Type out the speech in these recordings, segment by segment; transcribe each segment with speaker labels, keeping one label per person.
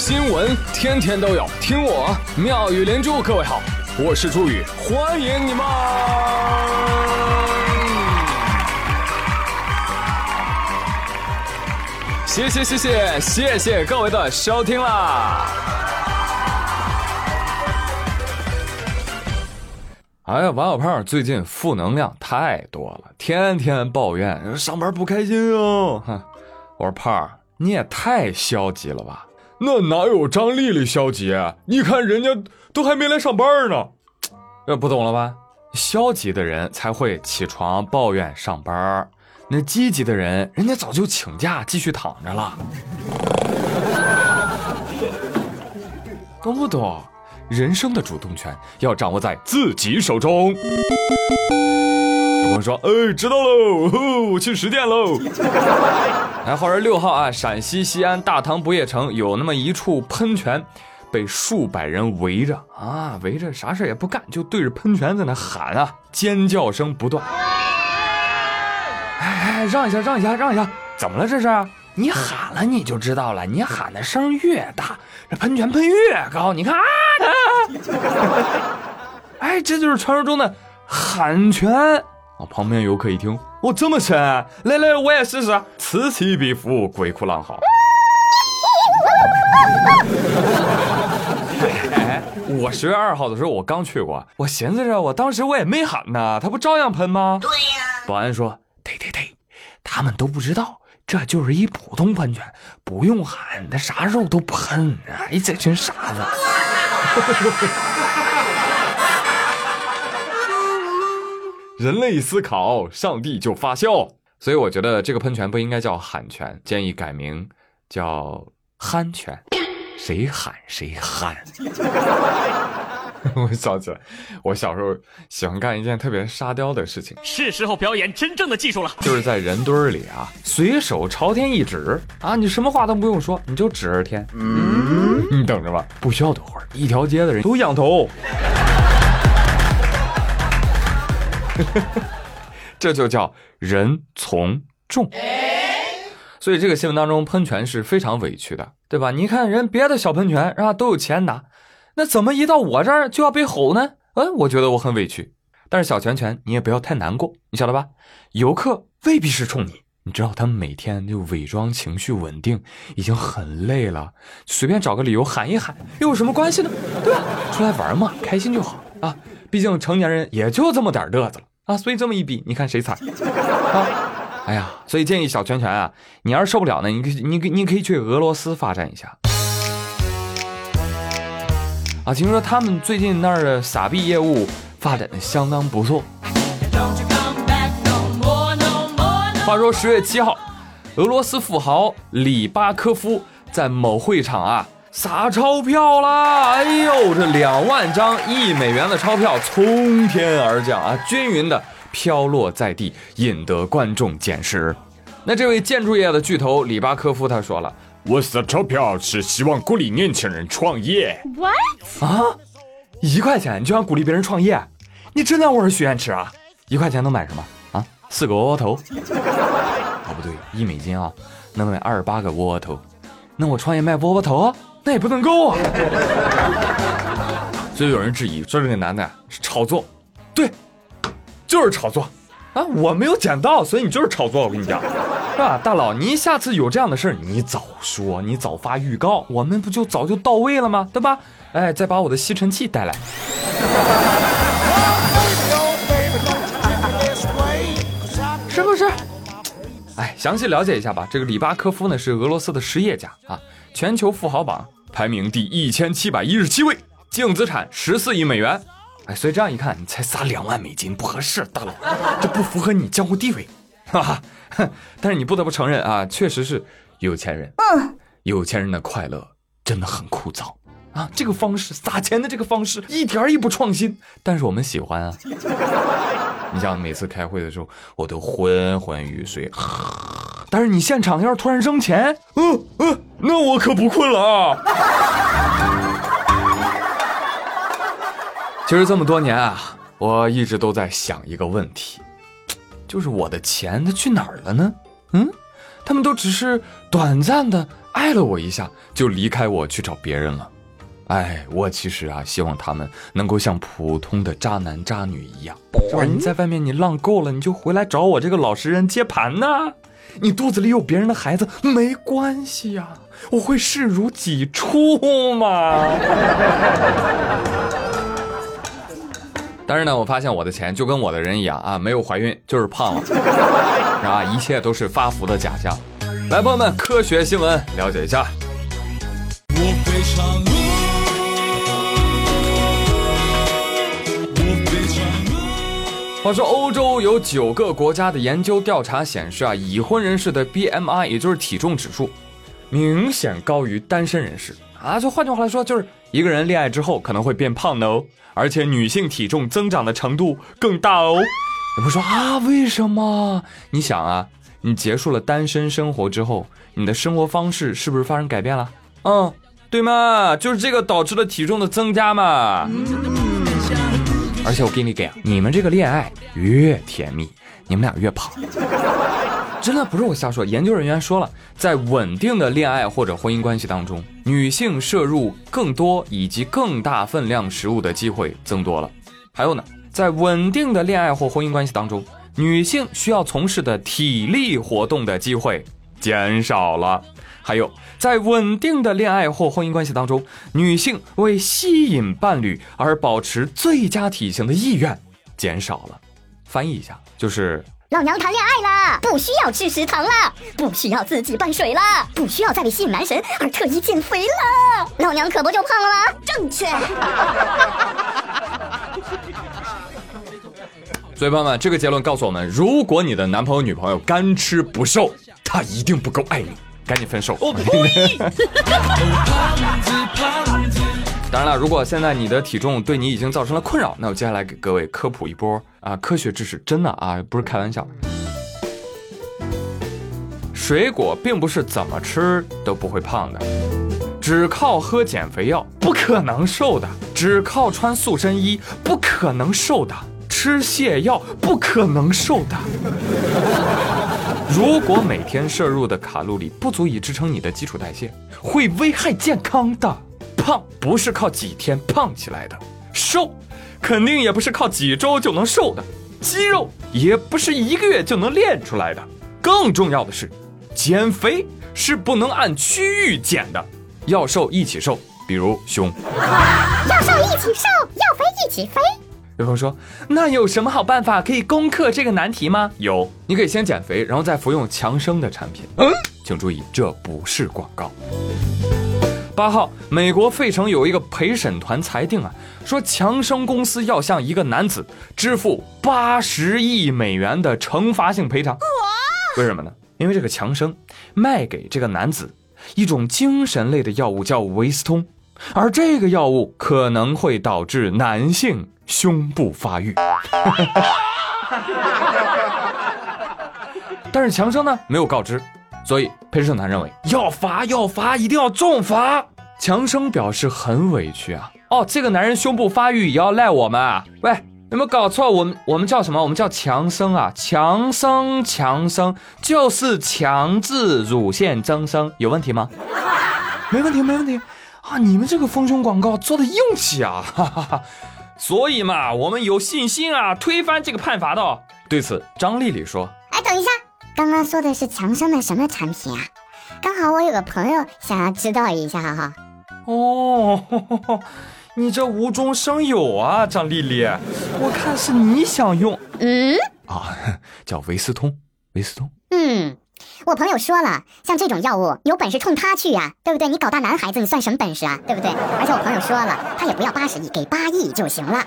Speaker 1: 新闻天天都有，听我妙语连珠。各位好，我是朱宇，欢迎你们！谢谢谢谢谢谢各位的收听啦！哎呀，王小胖最近负能量太多了，天天抱怨上班不开心哦。哼，我说胖儿，你也太消极了吧？那哪有张丽丽消极？你看人家都还没来上班呢。这不懂了吧？消极的人才会起床抱怨上班，那积极的人，人家早就请假继续躺着了。懂不懂？人生的主动权要掌握在自己手中。有朋友说：“哎，知道喽，我去十店喽。”来，话说六号啊，陕西西安大唐不夜城有那么一处喷泉，被数百人围着啊，围着啥事也不干，就对着喷泉在那喊啊，尖叫声不断。哎哎，让一下，让一下，让一下，怎么了这是？你喊了你就知道了，你喊的声越大，这喷泉喷越高。你看啊，哎，这就是传说中的喊泉啊。旁边游客一听，哦，这么深，来来，我也试试。此起彼伏，鬼哭狼嚎。哎，我十月二号的时候我刚去过，我寻思着，我当时我也没喊呢，他不照样喷吗？对呀。保安说，对对对，他们都不知道。这就是一普通喷泉，不用喊，他啥肉都喷。哎，这群傻子！人类思考，上帝就发笑。所以我觉得这个喷泉不应该叫喊泉，建议改名叫憨泉。谁喊谁憨。我想起来，我小时候喜欢干一件特别沙雕的事情，
Speaker 2: 是时候表演真正的技术了。
Speaker 1: 就是在人堆里啊，随手朝天一指啊，你什么话都不用说，你就指着天，嗯，你等着吧。不需要多会儿，一条街的人都仰头。这就叫人从众。所以这个新闻当中，喷泉是非常委屈的，对吧？你看人别的小喷泉是吧，都有钱拿。那怎么一到我这儿就要被吼呢？嗯，我觉得我很委屈。但是小拳拳，你也不要太难过，你晓得吧？游客未必是冲你，你知道他们每天就伪装情绪稳定，已经很累了，随便找个理由喊一喊，又有什么关系呢？对吧？出来玩嘛，开心就好啊。毕竟成年人也就这么点乐子了啊。所以这么一比，你看谁惨 啊？哎呀，所以建议小拳拳啊，你要是受不了呢，你可你可你可以去俄罗斯发展一下。啊，听说他们最近那儿的撒币业务发展的相当不错。话说十月七号，俄罗斯富豪里巴科夫在某会场啊撒钞票啦！哎呦，这两万张一美元的钞票从天而降啊，均匀的飘落在地，引得观众捡拾。那这位建筑业的巨头里巴科夫他说了。我撒钞票是希望鼓励年轻人创业。
Speaker 3: What？
Speaker 1: 啊，一块钱就想鼓励别人创业？你真当我是许愿池啊？一块钱能买什么啊？四个窝窝头？哦，不对，一美金啊，能买二十八个窝窝头。那我创业卖窝窝头，那也不能够啊。所以有人质疑说这个男的是炒作，对，就是炒作。啊，我没有捡到，所以你就是炒作。我跟你讲，是吧，大佬，你下次有这样的事儿，你早说，你早发预告，我们不就早就到位了吗？对吧？哎，再把我的吸尘器带来。是不是？哎，详细了解一下吧。这个里巴科夫呢是俄罗斯的实业家啊，全球富豪榜排名第一千七百一十七位，净资产十四亿美元。哎所以这样一看，你才撒两万美金不合适，大佬，这不符合你江湖地位，哈哈。但是你不得不承认啊，确实是有钱人。嗯，有钱人的快乐真的很枯燥啊。这个方式撒钱的这个方式一点也不创新，但是我们喜欢啊。你像每次开会的时候，我都昏昏欲睡，但是你现场要是突然扔钱，嗯嗯，那我可不困了啊。其实这么多年啊，我一直都在想一个问题，就是我的钱它去哪儿了呢？嗯，他们都只是短暂的爱了我一下就离开我去找别人了。哎，我其实啊，希望他们能够像普通的渣男渣女一样，是吧？你在外面你浪够了，你就回来找我这个老实人接盘呐。你肚子里有别人的孩子没关系呀，我会视如己出嘛。但是呢，我发现我的钱就跟我的人一样啊，没有怀孕就是胖了，啊？一切都是发福的假象。来，朋友们，科学新闻了解一下。我非常。话说，欧洲有九个国家的研究调查显示啊，已婚人士的 BMI，也就是体重指数，明显高于单身人士啊。就换句话来说，就是一个人恋爱之后可能会变胖的哦，而且女性体重增长的程度更大哦。有人说啊，为什么？你想啊，你结束了单身生活之后，你的生活方式是不是发生改变了？嗯，对吗？就是这个导致了体重的增加嘛。而且我给你讲，你们这个恋爱越甜蜜，你们俩越胖。真的不是我瞎说，研究人员说了，在稳定的恋爱或者婚姻关系当中，女性摄入更多以及更大分量食物的机会增多了。还有呢，在稳定的恋爱或婚姻关系当中，女性需要从事的体力活动的机会减少了。还有，在稳定的恋爱或婚姻关系当中，女性为吸引伴侣而保持最佳体型的意愿减少了。翻译一下，就是
Speaker 3: 老娘谈恋爱了，不需要吃食堂了，不需要自己拌水了，不需要再为吸引男神而特意减肥了。老娘可不就胖了吗？正确。
Speaker 1: 所以朋友们，这个结论告诉我们：如果你的男朋友、女朋友干吃不瘦，他一定不够爱你。赶紧分手！当然了，如果现在你的体重对你已经造成了困扰，那我接下来给各位科普一波啊，科学知识，真的啊，不是开玩笑。水果并不是怎么吃都不会胖的，只靠喝减肥药不可能瘦的，只靠穿塑身衣不可能瘦的，吃泻药不可能瘦的。如果每天摄入的卡路里不足以支撑你的基础代谢，会危害健康的。胖不是靠几天胖起来的，瘦肯定也不是靠几周就能瘦的，肌肉也不是一个月就能练出来的。更重要的是，减肥是不能按区域减的，要瘦一起瘦，比如胸。
Speaker 3: 要瘦一起瘦，要肥一起肥。
Speaker 1: 有朋友说：“那有什么好办法可以攻克这个难题吗？”有，你可以先减肥，然后再服用强生的产品。嗯，请注意，这不是广告。八号，美国费城有一个陪审团裁定啊，说强生公司要向一个男子支付八十亿美元的惩罚性赔偿。为什么呢？因为这个强生卖给这个男子一种精神类的药物，叫维斯通，而这个药物可能会导致男性。胸部发育，但是强生呢没有告知，所以陪审团认为要罚要罚，一定要重罚。强生表示很委屈啊，哦，这个男人胸部发育也要赖我们啊？喂，有没有搞错？我们我们叫什么？我们叫强生啊，强生强生就是强制乳腺增生，有问题吗？没问题没问题啊！你们这个丰胸广告做的硬气啊！哈哈哈。所以嘛，我们有信心啊，推翻这个判罚的。对此，张丽丽说：“
Speaker 3: 哎，等一下，刚刚说的是强生的什么产品啊？刚好我有个朋友想要知道一下哈。”
Speaker 1: 哦，你这无中生有啊，张丽丽，我看是你想用。嗯，啊，叫维斯通，维斯通。嗯。
Speaker 3: 我朋友说了，像这种药物，有本事冲他去呀，对不对？你搞大男孩子，你算什么本事啊，对不对？而且我朋友说了，他也不要八十亿，给八亿就行了。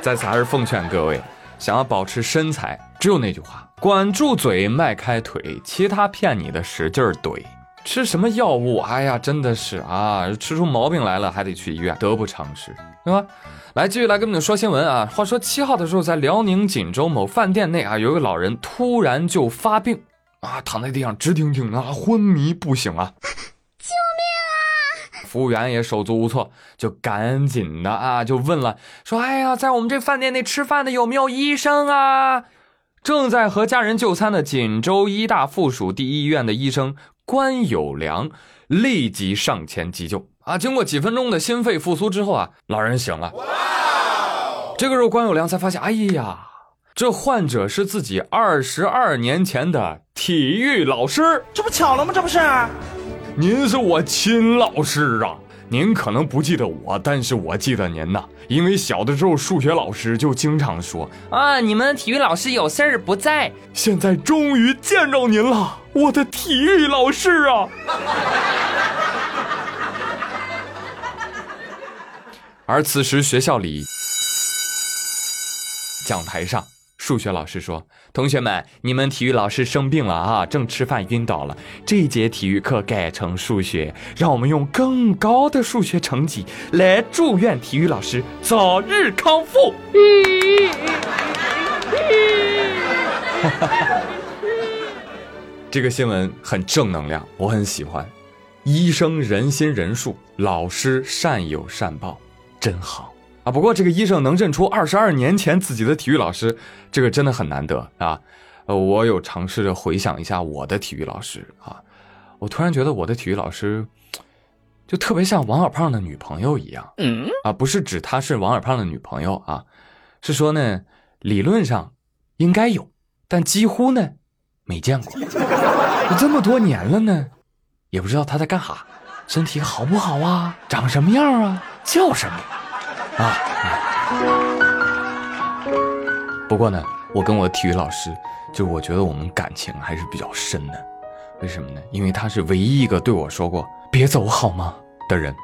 Speaker 1: 在此还是奉劝各位，想要保持身材，只有那句话：管住嘴，迈开腿，其他骗你的使劲怼。吃什么药物？哎呀，真的是啊，吃出毛病来了还得去医院，得不偿失，对吧？来，继续来跟你们说新闻啊！话说七号的时候，在辽宁锦州某饭店内啊，有一个老人突然就发病啊，躺在地上直挺挺的，昏迷不醒啊！
Speaker 3: 救命
Speaker 1: 啊！服务员也手足无措，就赶紧的啊，就问了，说：“哎呀，在我们这饭店内吃饭的有没有医生啊？”正在和家人就餐的锦州医大附属第一医院的医生关有良立即上前急救啊！经过几分钟的心肺复苏之后啊，老人醒了。这个时候，关有良才发现，哎呀，这患者是自己二十二年前的体育老师，
Speaker 4: 这不巧了吗？这不是？
Speaker 1: 您是我亲老师啊！您可能不记得我，但是我记得您呐，因为小的时候数学老师就经常说
Speaker 4: 啊，你们体育老师有事儿不在。
Speaker 1: 现在终于见着您了，我的体育老师啊！而此时学校里。讲台上，数学老师说：“同学们，你们体育老师生病了啊，正吃饭晕倒了。这节体育课改成数学，让我们用更高的数学成绩来祝愿体育老师早日康复。” 这个新闻很正能量，我很喜欢。医生仁心仁术，老师善有善报，真好。啊，不过这个医生能认出二十二年前自己的体育老师，这个真的很难得啊。呃，我有尝试着回想一下我的体育老师啊，我突然觉得我的体育老师就特别像王小胖的女朋友一样。嗯，啊，不是指她是王小胖的女朋友啊，是说呢，理论上应该有，但几乎呢没见过。这么多年了呢，也不知道他在干啥，身体好不好啊？长什么样啊？叫什么？啊，不过呢，我跟我的体育老师，就我觉得我们感情还是比较深的。为什么呢？因为他是唯一一个对我说过“别走好吗”的人。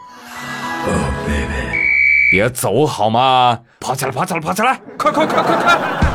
Speaker 1: 别走好吗？跑起来，跑起来，跑起来！快快快快快！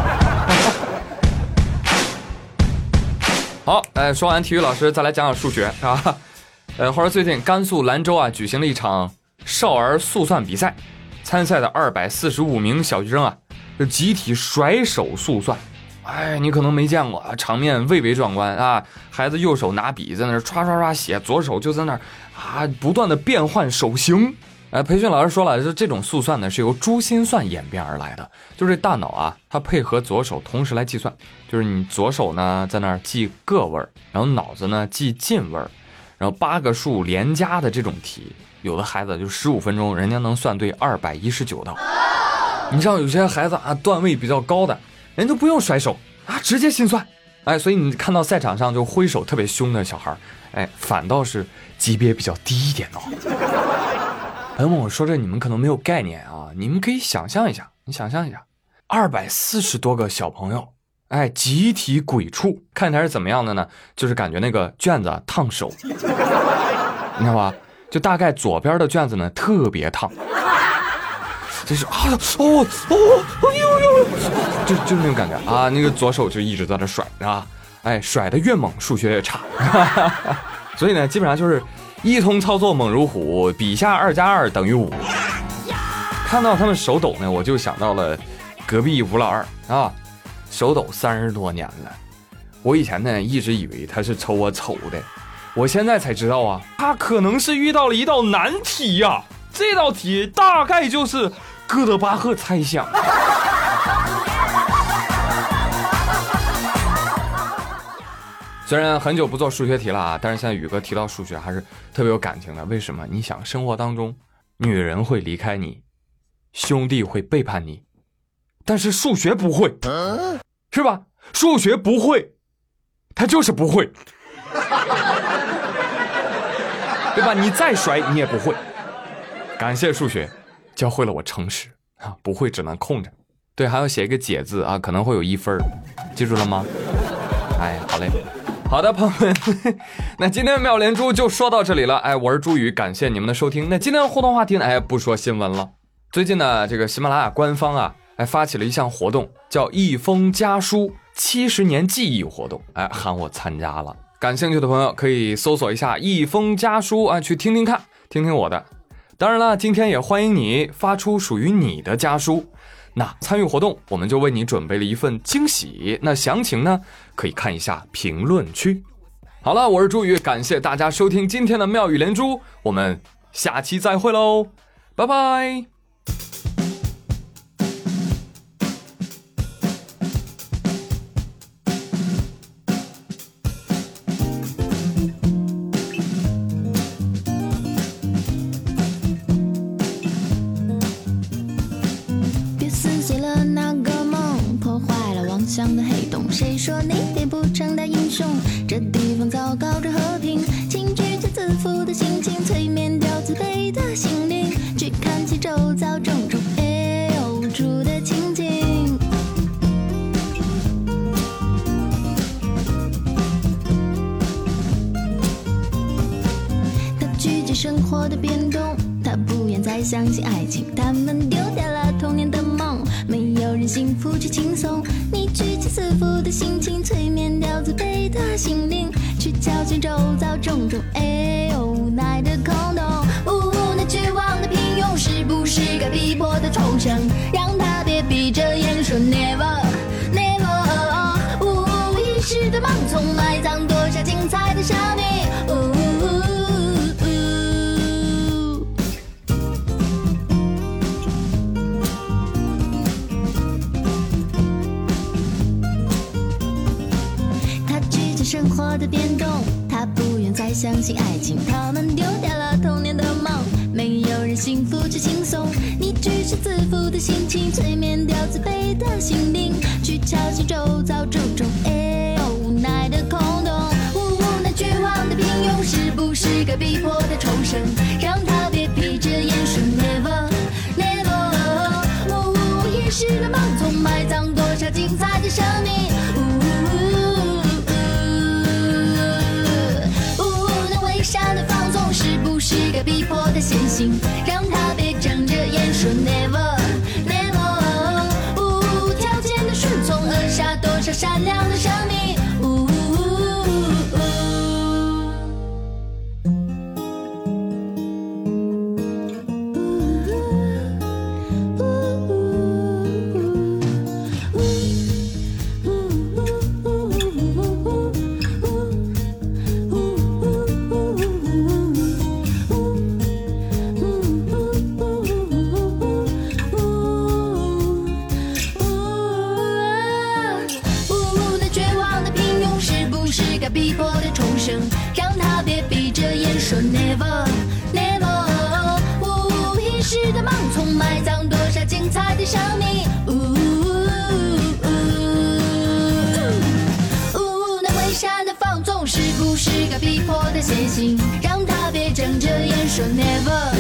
Speaker 1: 好，哎，说完体育老师，再来讲讲数学啊。呃，话说最近甘肃兰州啊，举行了一场少儿速算比赛。参赛的二百四十五名小学生啊，就集体甩手速算，哎，你可能没见过啊，场面蔚为壮观啊！孩子右手拿笔在那唰唰唰写，左手就在那儿啊，不断的变换手型。哎，培训老师说了，就这种速算呢是由珠心算演变而来的，就是大脑啊，它配合左手同时来计算，就是你左手呢在那儿记个位儿，然后脑子呢记进位儿，然后八个数连加的这种题。有的孩子就十五分钟，人家能算对二百一十九道。你知道有些孩子啊，段位比较高的，人都不用甩手啊，直接心算。哎，所以你看到赛场上就挥手特别凶的小孩哎，反倒是级别比较低一点的。朋友们，我说这你们可能没有概念啊，你们可以想象一下，你想象一下，二百四十多个小朋友，哎，集体鬼畜，看起来是怎么样的呢？就是感觉那个卷子烫手，你知道吧？就大概左边的卷子呢特别烫，就是啊哦哦哎呦呦，就就是那种感觉啊，那个左手就一直在那甩啊，哎甩的越猛数学越差，所以呢基本上就是一通操作猛如虎，笔下二加二等于五。看到他们手抖呢，我就想到了隔壁吴老二啊，手抖三十多年了，我以前呢一直以为他是瞅我丑的。我现在才知道啊，他可能是遇到了一道难题呀。这道题大概就是哥德巴赫猜想。虽然很久不做数学题了啊，但是现在宇哥提到数学还是特别有感情的。为什么？你想，生活当中，女人会离开你，兄弟会背叛你，但是数学不会，是吧？数学不会，他就是不会。对吧？你再甩你也不会。感谢数学，教会了我诚实啊！不会只能空着。对，还要写一个解字啊，可能会有一分记住了吗？哎，好嘞，好的，朋友们，那今天妙连珠就说到这里了。哎，我是朱宇，感谢你们的收听。那今天的互动话题呢？哎，不说新闻了。最近呢，这个喜马拉雅官方啊，还发起了一项活动，叫“一封家书七十年记忆活动”，哎，喊我参加了。感兴趣的朋友可以搜索一下《一封家书》啊，去听听看，听听我的。当然了，今天也欢迎你发出属于你的家书。那参与活动，我们就为你准备了一份惊喜。那详情呢，可以看一下评论区。好了，我是朱宇，感谢大家收听今天的妙语连珠，我们下期再会喽，拜拜。
Speaker 5: 负的心情，催眠掉自卑的心灵，去看清周遭种种哎呦出的情景。他拒绝生活的变动，他不愿再相信爱情，他们丢掉了童年的梦，没有人幸福却轻松。你举起自负的心情，催眠掉自卑的心灵，去瞧见周遭种种是个逼迫的重生？让他别闭着眼说 never never。呜、一时的盲从埋葬多少精彩的生命。呜、他拒绝生活的变动，他不愿再相信爱情，他们丢催眠掉自卑的心灵，去敲醒周遭精彩的生命。呜，呜，那危险的放纵是不是该逼迫的显形？让他别睁着眼说 never